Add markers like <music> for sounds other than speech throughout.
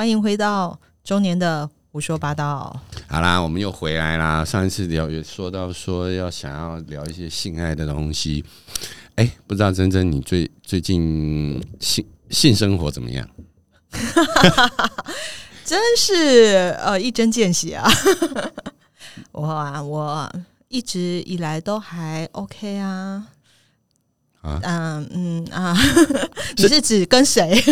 欢迎回到中年的胡说八道。好啦，我们又回来啦。上一次聊也说到说要想要聊一些性爱的东西，哎、不知道珍珍你最最近性性生活怎么样？<laughs> 真是呃一针见血啊！<laughs> 我啊，我一直以来都还 OK 啊。啊嗯嗯啊，<laughs> 你是指跟谁？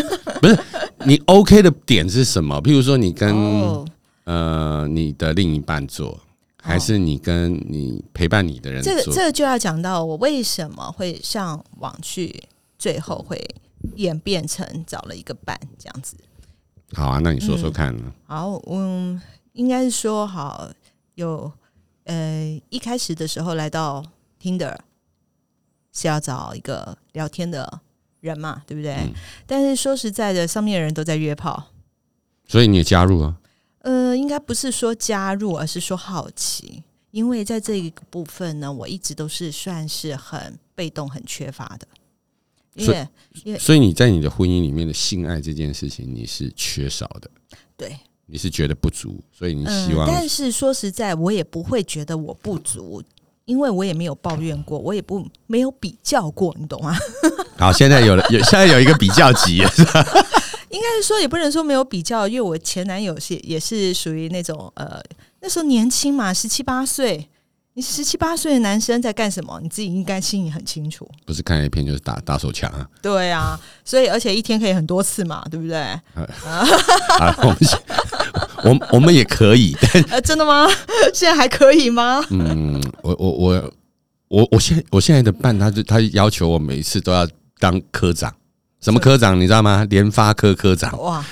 你 OK 的点是什么？譬如说你跟、哦，呃你的另一半做，还是你跟你陪伴你的人这个做？这个就要讲到我为什么会上网去，最后会演变成找了一个伴这样子。好啊，那你说说看呢？好，嗯，应该是说好有呃，一开始的时候来到 Tinder 是要找一个聊天的人嘛，对不对？嗯但是说实在的，上面的人都在约炮。所以你也加入啊？呃，应该不是说加入，而是说好奇。因为在这一个部分呢，我一直都是算是很被动、很缺乏的。因所为对所以你在你的婚姻里面的性爱这件事情，你是缺少的，对，你是觉得不足，所以你嗯希，望、但是说实在，我也不会觉得我不足，因为我也没有抱怨过，我也不没有比较过，你懂吗？好，现在有了有现在有一个比较级，<laughs> 应该是说，也不能说没有比较，因为我前男友是也是属于那种呃，那时候年轻嘛，十七八岁。你十七八岁的男生在干什么？你自己应该心里很清楚。不是看 A 片就是打打手枪啊。对啊，所以而且一天可以很多次嘛，对不对？啊，我们我们我们也可以，但呃，真的吗？<laughs> 现在还可以吗？嗯，我我我我我现我现在的伴，他就他要求我每一次都要当科长，什么科长你知道吗？联发科科长。哇，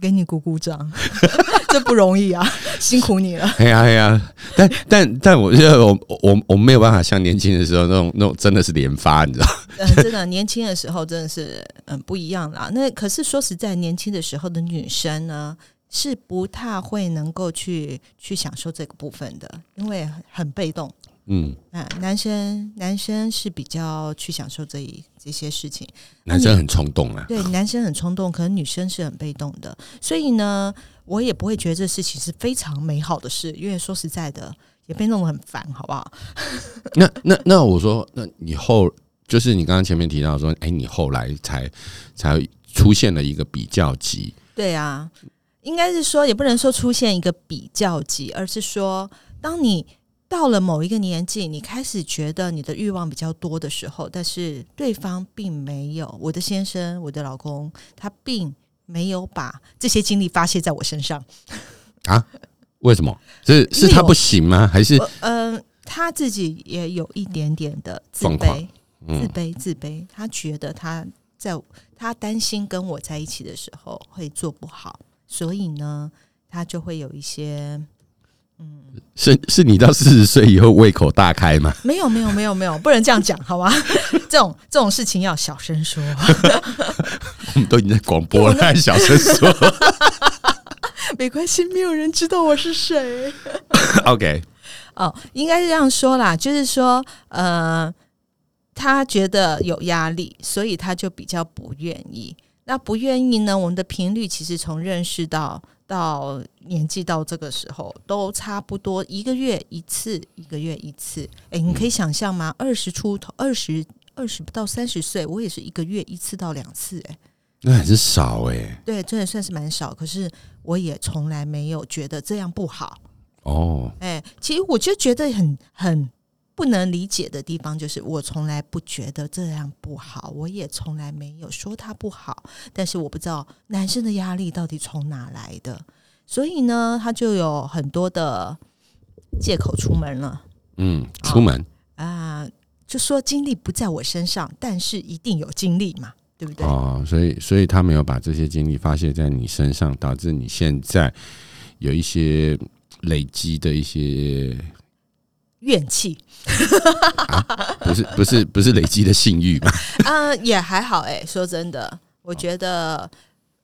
给你鼓鼓掌，<laughs> 这不容易啊，辛苦你了。<laughs> 哎呀哎呀，但但但我觉得我我我没有办法像年轻的时候那种那种真的是连发，你知道？嗯，真的，年轻的时候真的是嗯不一样啦。那可是说实在，年轻的时候的女生呢，是不太会能够去去享受这个部分的，因为很被动。嗯，啊，男生男生是比较去享受这一这些事情，男生很冲动啊。对，男生很冲动，可能女生是很被动的，所以呢，我也不会觉得这事情是非常美好的事，因为说实在的，也被弄得很烦，好不好？<laughs> 那那那我说，那你后就是你刚刚前面提到说，哎、你后来才才出现了一个比较级，对啊，应该是说，也不能说出现一个比较级，而是说，当你到了某一个年纪，你开始觉得你的欲望比较多的时候，但是对方并没有，我的先生，我的老公，他并没有把这些精力发泄在我身上啊。为什么？是是他不行吗？还是呃嗯、他自己也有一点点的自卑，自嗯卑，自卑。他觉得他在他担心跟我在一起的时候会做不好，所以呢，他就会有一些是是你到四十岁以后胃口大开吗？没有没有没有没有，不能这样讲，好吧？<laughs> 这种这种事情要小声说。<laughs> 我们都已经在广播了，还小声说。<laughs> 没关系，没有人知道我是谁。OK，哦，应该是这样说啦，就是说，呃，他觉得有压力，所以他就比较不愿意。那不愿意呢？我们的频率其实从认识到到年纪到这个时候，都差不多一个月一次，一个月一次。诶，你可以想象吗？二十出头，二十二十到三十岁，我也是一个月一次到两次、诶，那还是少哎、对，真的算是蛮少。可是我也从来没有觉得这样不好。哦，哎，其实我就觉得很很不能理解的地方，就是我从来不觉得这样不好，我也从来没有说他不好，但是我不知道男生的压力到底从哪来的，所以呢，他就有很多的借口出门了。嗯，出门。啊，就说精力不在我身上，但是一定有精力嘛，对不对？哦，所以所以他没有把这些精力发泄在你身上，导致你现在有一些累积的一些怨气不是不是不是累积的信誉嘛？嗯，<laughs> 也还好哎、说真的，我觉得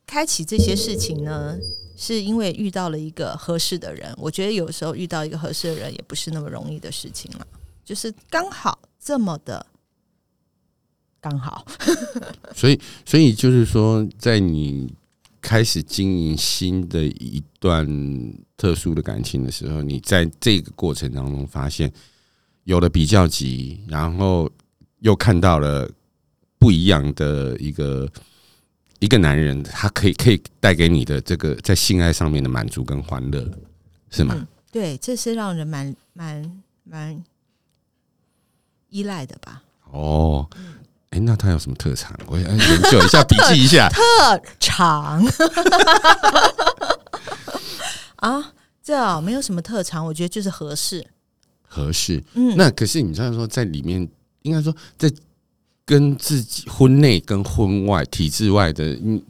开启这些事情呢，是因为遇到了一个合适的人。我觉得有时候遇到一个合适的人，也不是那么容易的事情了，就是刚好这么的刚好。<laughs> 所以所以就是说，在你开始经营新的一段特殊的感情的时候，你在这个过程当中发现有了比较级，然后又看到了不一样的一个一个男人，他可以可以带给你的这个在性爱上面的满足跟欢乐，是吗？嗯对，这是让人蛮蛮蛮依赖的吧？哦，哎、那他有什么特长？我要研究一下，笔记一下。<laughs> 特长 <laughs> 啊，这啊没有什么特长，我觉得就是合适。合适。嗯，那可是你知道说，在里面应该说，在跟自己婚内跟婚外体制外的嗯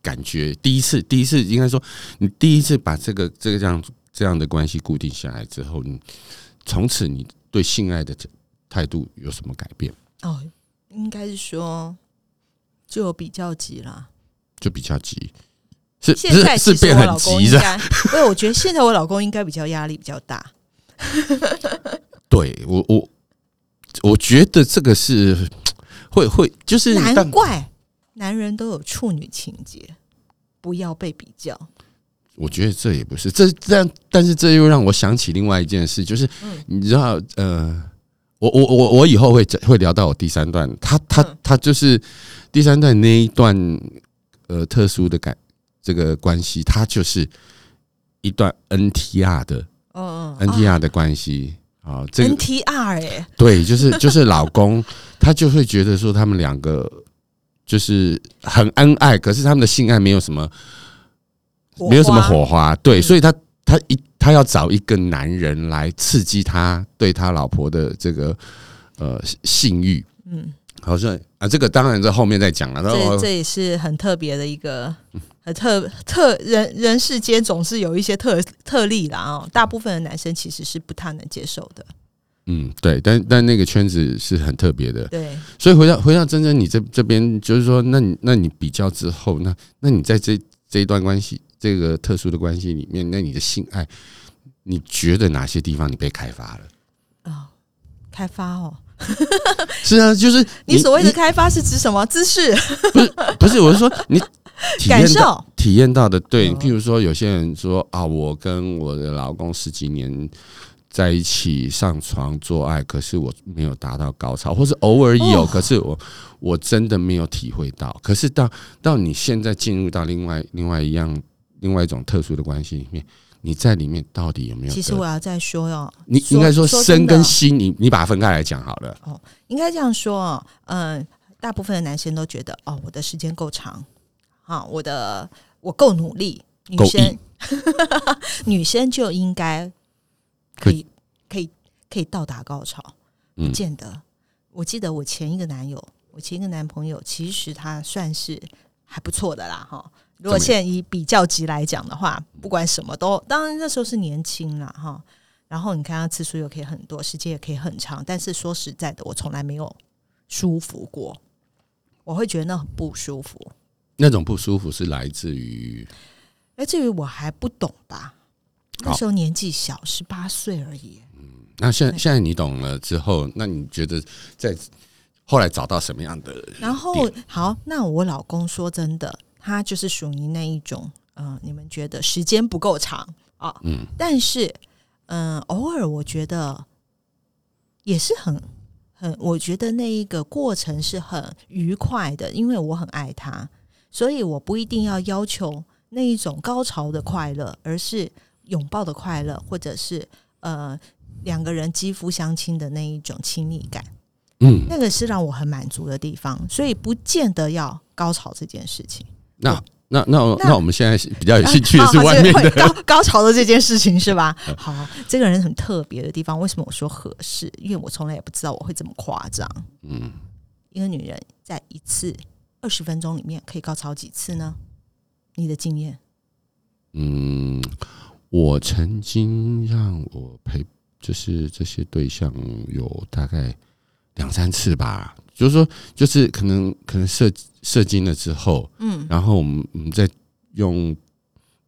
感觉，第一次第一次应该说，你第一次把这个这个这样这样的关系固定下来之后，你从此你对性爱的态度有什么改变？哦，应该是说就比较急啦。就比较急，是现在是是变很急的。应该，因为我觉得现在我老公应该比较压力比较大。<laughs> 对我我我觉得这个是会会就是难怪男人都有处女情节，不要被比较。我觉得这也不是，这这样，但是这又让我想起另外一件事，就是嗯你知道，呃，我我我我以后会会聊到我第三段，他他嗯他就是第三段那一段呃特殊的感这个关系，他就是一段 NTR 的嗯嗯 NTR 的关系啊，这个 NTR 哎、对，就是就是老公 <laughs> 他就会觉得说他们两个就是很恩爱，可是他们的性爱没有什么。没有什么火花，对，嗯所以他他一他要找一个男人来刺激他对他老婆的这个呃性欲，嗯，好像啊，这个当然在后面再讲了。这这也是很特别的一个。很特特人人世间总是有一些特特例啦哦，大部分的男生其实是不太能接受的。嗯，对，但但那个圈子是很特别的，对，所以回到回到真真你这这边，就是说，那你那你比较之后，那那你在这这一段关系这个特殊的关系里面，那你的性爱，你觉得哪些地方你被开发了？啊、开发哦，<laughs> 是啊，就是你所谓的开发是指什么姿势、不是，我是说你体感验到受？体验到的，对，嗯譬如说有些人说啊，我跟我的老公十几年在一起上床做爱，可是我没有达到高潮，或是偶尔有，哦可是我我真的没有体会到。可是到到你现在进入到另外另外一样另外一种特殊的关系里面，你在里面到底有没有？其实我要再说哦，你应该说身跟心，你你把它分开来讲好了。哦应该这样说哦，嗯、大部分的男生都觉得哦，我的时间够长，啊，我的我够努力，女够生 <laughs> 女生就应该可以可以可以到达高潮，不嗯见得。我记得我前一个男友，我前一个男朋友，其实他算是还不错的啦，哈。如果现在以比较级来讲的话，不管什么都，当然那时候是年轻了，哈。然后你看他次数又可以很多，时间也可以很长，但是说实在的，我从来没有舒服过，我会觉得那很不舒服。那种不舒服是来自于来自于我还不懂吧，那时候年纪小，十八岁而已。嗯那现在现在你懂了之后，那你觉得在后来找到什么样的？然后好，那我老公说真的，他就是属于那一种，嗯、你们觉得时间不够长啊，嗯，但是，嗯、偶尔我觉得也是很很，我觉得那一个过程是很愉快的，因为我很爱他，所以我不一定要要求那一种高潮的快乐，而是拥抱的快乐，或者是呃两个人肌肤相亲的那一种亲密感。嗯，那个是让我很满足的地方，所以不见得要高潮这件事情。那那那那那我们现在比较有兴趣的是啊外面会高高潮的这件事情是吧？好，这个人很特别的地方，为什么我说合适？因为我从来也不知道我会这么夸张。嗯，一个女人在一次二十分钟里面可以高潮几次呢？你的经验？嗯，我曾经让我陪，就是这些对象有大概两三次吧，就是说，就是可能可能射射精了之后，嗯，然后我们我们再用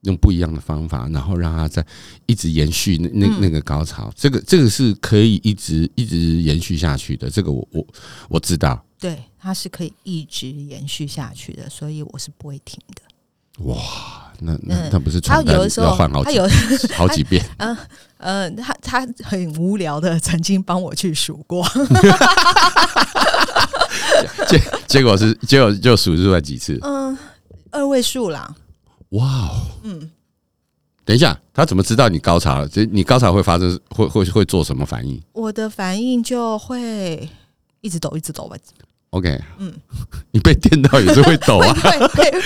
用不一样的方法，然后让他再一直延续那那嗯那个高潮，这个这个是可以一直一直延续下去的，这个我我我知道。对，它是可以一直延续下去的，所以我是不会停的。哇，那那嗯那不是他有的时候要换好几他有好几遍？<laughs> 嗯呃，他他很无聊的曾经帮我去数过，<laughs> 结结果是结果就数出来几次？嗯，二位数啦，哇哦，嗯，等一下，他怎么知道你高潮了？就你高潮会发生会会会做什么反应我的反应就会一直抖，一直抖吧，？OK，嗯，<laughs> 你被电到也是会抖啊。会 <laughs> 会，<laughs>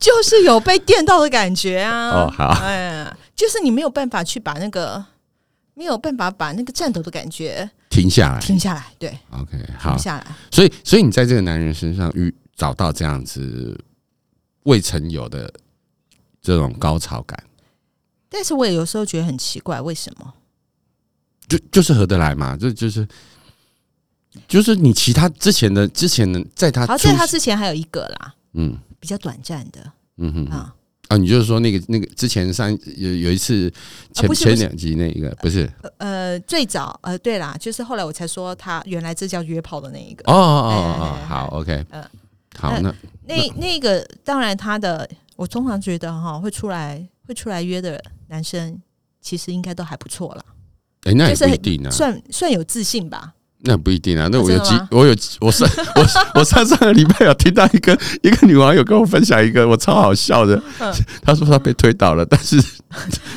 就是有被电到的感觉啊。哦好哎，就是你没有办法去把那个没有办法把那个颤抖的感觉停下来停下来，对，，OK，好停，下来。所以所以你在这个男人身上遇找到这样子未曾有的这种高潮感，但是我也有时候觉得很奇怪，为什么？就就是合得来嘛，这就是就是你其他之前的之前的在他好，在他之前还有一个啦，嗯。比较短暂的。嗯哼啊，啊，你就是说那个那个之前上有有一次前、前两集那一个不是？呃，最早呃，对啦，就是后来我才说他原来这叫约炮的那一个，哦哦哦哎哦哎哎好 OK 嗯。好呃那那那个当然他的，我通常觉得哈，会出来会出来约的男生，其实应该都还不错啦，哎那也是不一定啊，算算有自信吧。那不一定啊，那我有几我有我上我我上上个礼拜有听到一个一个女网友跟我分享一个我超好笑的，嗯她说她被推倒了，但是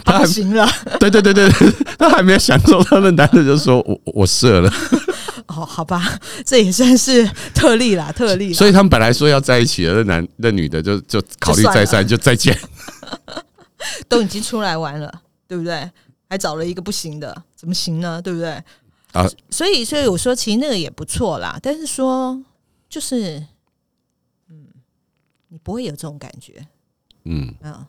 她还不行了，对对对对对，她还没有享受到，那男的就说我我我射了，<laughs> 哦，好吧，这也算是特例啦，特例。所以他们本来说要在一起的，那男那女的就就考虑再三，就再见。<laughs> 都已经出来玩了，对不对？还找了一个不行的，怎么行呢？对不对？啊，所以，所以我说，其实那个也不错啦。但是说，就是，嗯，你不会有这种感觉，嗯，嗯，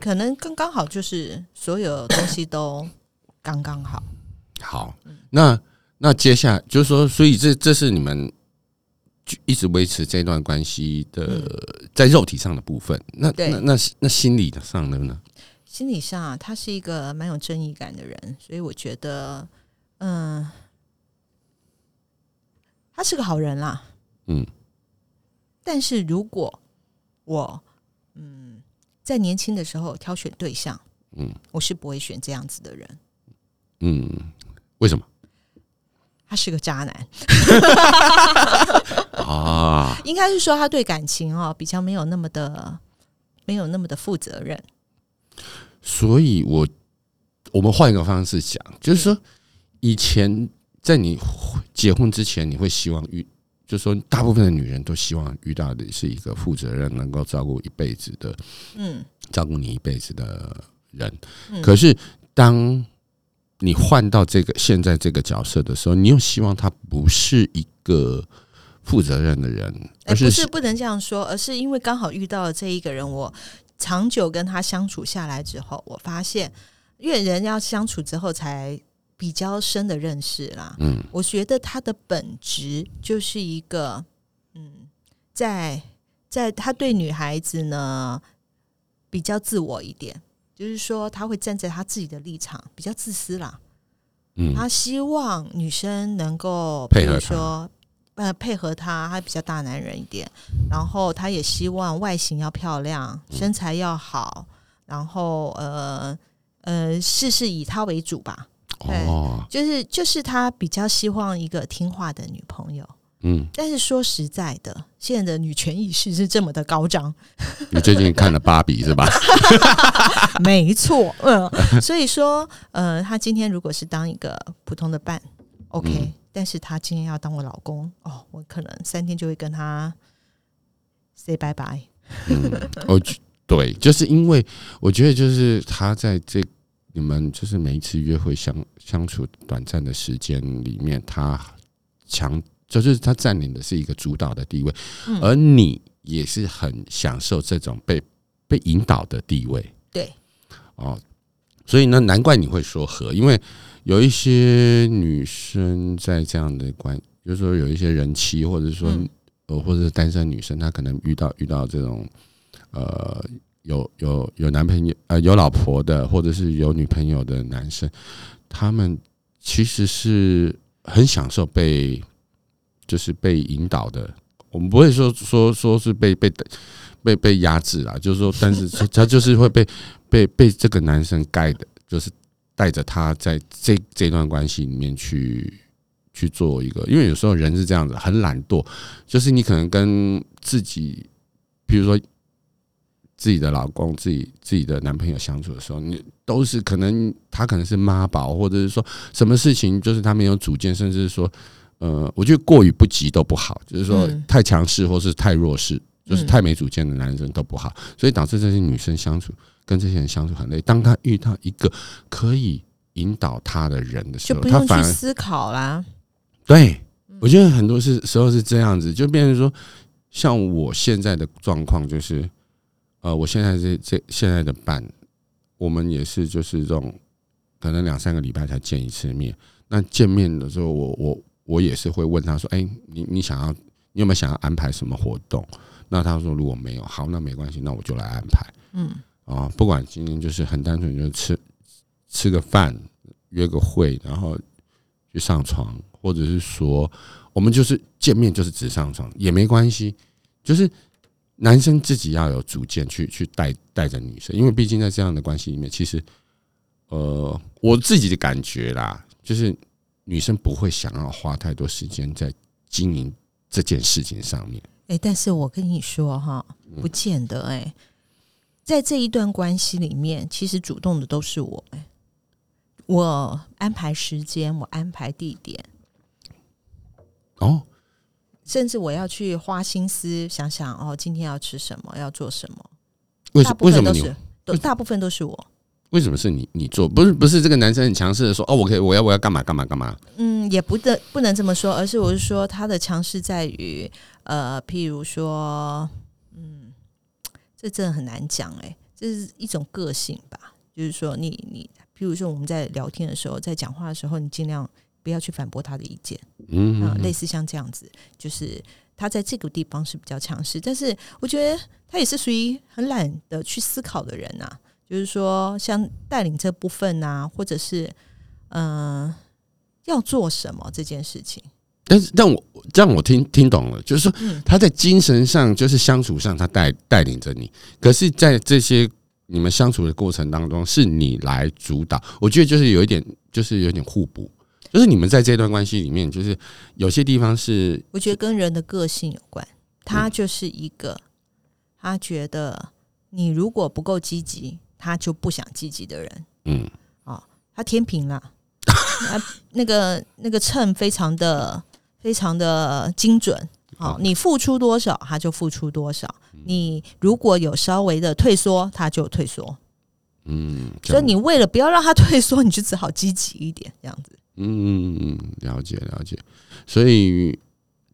可能刚刚好，就是所有东西都刚刚好。好，那那接下来就是说，所以这这是你们就一直维持这段关系的在肉体上的部分。那那那那心理上的呢？心理上啊，他是一个蛮有正义感的人，所以我觉得，嗯，他是个好人啦。嗯，但是如果我嗯在年轻的时候挑选对象，嗯，我是不会选这样子的人。嗯，为什么他是个渣男，<laughs> 啊？应该是说他对感情哦比较没有那么的没有那么的负责任。所以我我们换一个方式讲，就是说，以前在你结婚之前，你会希望遇，就是说，大部分的女人都希望遇到的是一个负责任、能够照顾一辈子的、嗯照顾你一辈子的人。嗯可是，当你换到这个现在这个角色的时候，你又希望他不是一个负责任的人，哎，而是不是不能这样说，而是因为刚好遇到了这一个人，我长久跟他相处下来之后，我发现，因为人要相处之后才比较深的认识啦。嗯。我觉得他的本质就是一个，嗯，在在他对女孩子呢比较自我一点，就是说他会站在他自己的立场，比较自私啦。嗯。他希望女生能够比如配合他。说呃配合他，他比较大男人一点，然后他也希望外形要漂亮，嗯。身材要好，然后呃呃事事以他为主吧，对哦，就是就是他比较希望一个听话的女朋友。嗯，但是说实在的，现在的女权意识是这么的高涨，你最近看了芭比是吧？<laughs> 没错，嗯，所以说，呃，他今天如果是当一个普通的伴，OK，、嗯但是他今天要当我老公，哦，我可能三天就会跟他 say 拜拜。嗯，我觉对，就是因为我觉得就是他在这你们就是每一次约会相相处短暂的时间里面，他强就是他占领的是一个主导的地位，嗯。而你也是很享受这种被被引导的地位。对，哦，所以呢，难怪你会说和，因为有一些女生在这样的关，就是说有一些人妻，或者说嗯。呃，或者是单身女生，她可能遇到遇到这种呃有有有男朋友呃有老婆的，或者是有女朋友的男生，他们其实是很享受被就是被引导的，我们不会说说说是被被被被压制啦，就是说，但是他就是会被被被这个男生盖的，就是带着他在这这段关系里面去去做一个，因为有时候人是这样子，很懒惰，就是你可能跟自己，比如说自己的老公、自己自己的男朋友相处的时候，你都是可能他可能是妈宝，或者是说什么事情就是他没有主见，甚至是说，呃，我觉得过于不及都不好，就是说嗯太强势或是太弱势。就是太没主见的男生都不好，所以导致这些女生相处跟这些人相处很累。当他遇到一个可以引导他的人的时候，就不用她反而思考啦。对我觉得很多是时候是这样子，就变成说，像我现在的状况就是，呃，我现在这这现在的伴，我们也是就是这种，可能两三个礼拜才见一次面。那见面的时候，我我我也是会问他说：“哎、你你想要你有没有想要安排什么活动？”那他说如果没有，好，那没关系，那我就来安排。嗯，啊，不管今天就是很单纯，就是吃吃个饭，约个会，然后去上床，或者是说我们就是见面就是只上床也没关系，就是男生自己要有主见去去带带着女生，因为毕竟在这样的关系里面，其实呃我自己的感觉啦，就是女生不会想要花太多时间在经营这件事情上面。哎、但是我跟你说哈，不见得哎、在这一段关系里面，其实主动的都是我哎、我安排时间，我安排地点，哦，甚至我要去花心思想想哦，今天要吃什么，要做什么，为什大部为什么都是，大部分都是我。为什么是你你做？不是不是这个男生很强势的说哦，我可以我要我要干嘛干嘛干嘛？嗯，也不得不能这么说，而是我是说他的强势在于，呃，譬如说，嗯，这真的很难讲哎、这是一种个性吧，就是说你你，譬如说我们在聊天的时候，在讲话的时候，你尽量不要去反驳他的意见，嗯啊、类似像这样子，就是他在这个地方是比较强势，但是我觉得他也是属于很懒得去思考的人呐、就是说像带领这部分呐、或者是嗯、呃要做什么这件事情，但是，让我这样我听听懂了，就是说嗯他在精神上，就是相处上，他带带领着你。可是，在这些你们相处的过程当中，是你来主导。我觉得就是有一点，就是有点互补。就是你们在这段关系里面，就是有些地方是我觉得跟人的个性有关。他就是一个，他觉得你如果不够积极，他就不想积极的人。嗯他天平啦，<laughs> 啊那个那个秤非常的非常的精准。好，你付出多少，他就付出多少。你如果有稍微的退缩，他就退缩。嗯，所以你为了不要让他退缩，你就只好积极一点，这样子。嗯嗯嗯，了解了解。所以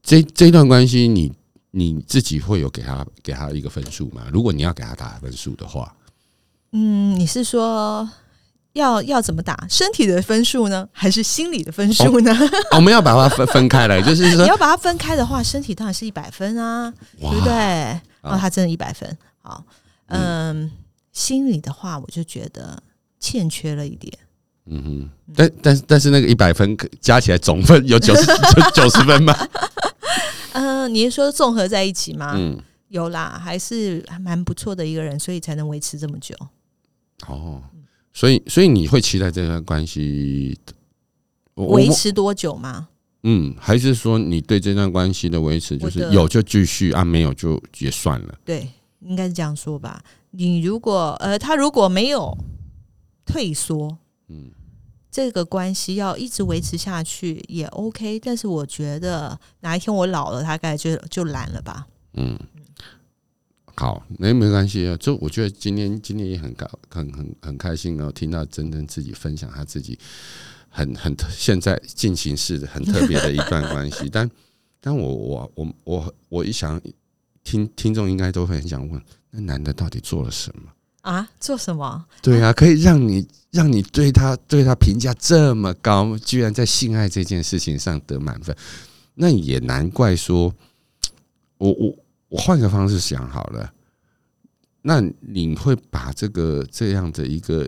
这这段关系你，你自己会有给他给他一个分数吗？如果你要给他打分数的话，嗯，你是说要要怎么打？身体的分数呢，还是心理的分数呢？我们要把它分分开来，就是说你，要把它分开的话，身体当然是一百分啊，对不对？哦，他真的一百分。好，嗯，心理的话，我就觉得欠缺了一点。嗯哼，但但是但是那个一百分可加起来总分有九十 <laughs> 九九十分吗？嗯，你是说综合在一起吗？嗯，有啦，还是还蛮不错的一个人，所以才能维持这么久。哦，所以所以你会期待这段关系维持多久吗？嗯，还是说你对这段关系的维持就是有就继续啊，没有就也算了。对，应该是这样说吧。你如果呃，他如果没有退缩，嗯这个关系要一直维持下去也 OK，但是我觉得哪一天我老了，大概就就懒了吧。嗯，好，没没关系啊。就我觉得今天今天也很高很很很开心哦，听到真真自己分享他自己很很特现在进行式的很特别的一段关系，<laughs> 但但我我我我我一想听听众应该都会很想问，那男的到底做了什么？啊，做什么？对啊，可以让你让你对他对他评价这么高，居然在性爱这件事情上得满分，那也难怪说，<tsk> 我我我换个方式想好了，那你会把这个这样的一个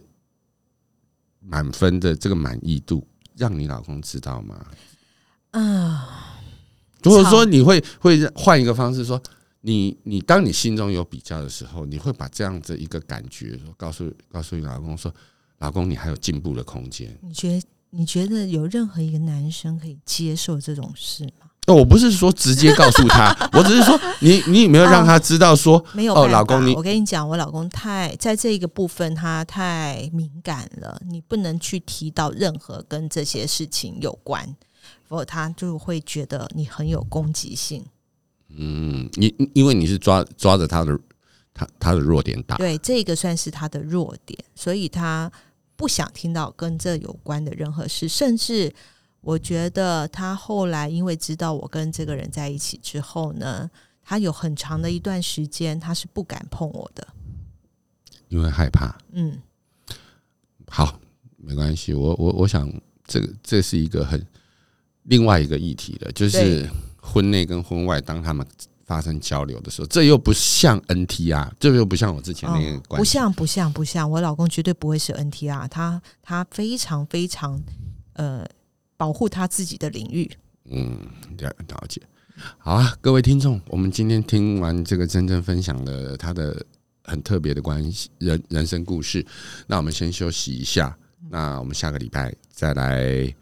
满分的这个满意度，让你老公知道吗？啊，如果说你会会换一个方式说，你你当你心中有比较的时候，你会把这样的一个感觉告诉告诉你老公说，老公你还有进步的空间。你觉得你觉得有任何一个男生可以接受这种事吗？我不是说直接告诉他，<laughs> 我只是说你你有没有让他知道说没有哦，老公你我跟你讲，我老公太在这一个部分他太敏感了，你不能去提到任何跟这些事情有关，否则他就会觉得你很有攻击性。嗯，你因为你是抓抓着他的他他的弱点打，对，这个算是他的弱点，所以他不想听到跟这有关的任何事，甚至。我觉得他后来因为知道我跟这个人在一起之后呢，他有很长的一段时间他是不敢碰我的，因为害怕。嗯，好，没关系。我我我想，这个这是一个很另外一个议题的，就是婚内跟婚外，当他们发生交流的时候，这又不像 NTR，这又不像我之前那个关系，不像不像不像，我老公绝对不会是 NTR，他他非常非常呃。保护他自己的领域。嗯，了了解。好啊，各位听众，我们今天听完这个真正分享的他的很特别的关系人人生故事，那我们先休息一下。那我们下个礼拜再来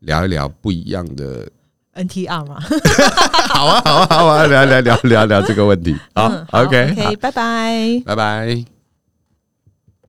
聊一聊不一样的 NTR 吗？<laughs> 好啊，好啊，好啊，聊聊聊聊聊这个问题。好，OK，OK，拜拜，拜拜。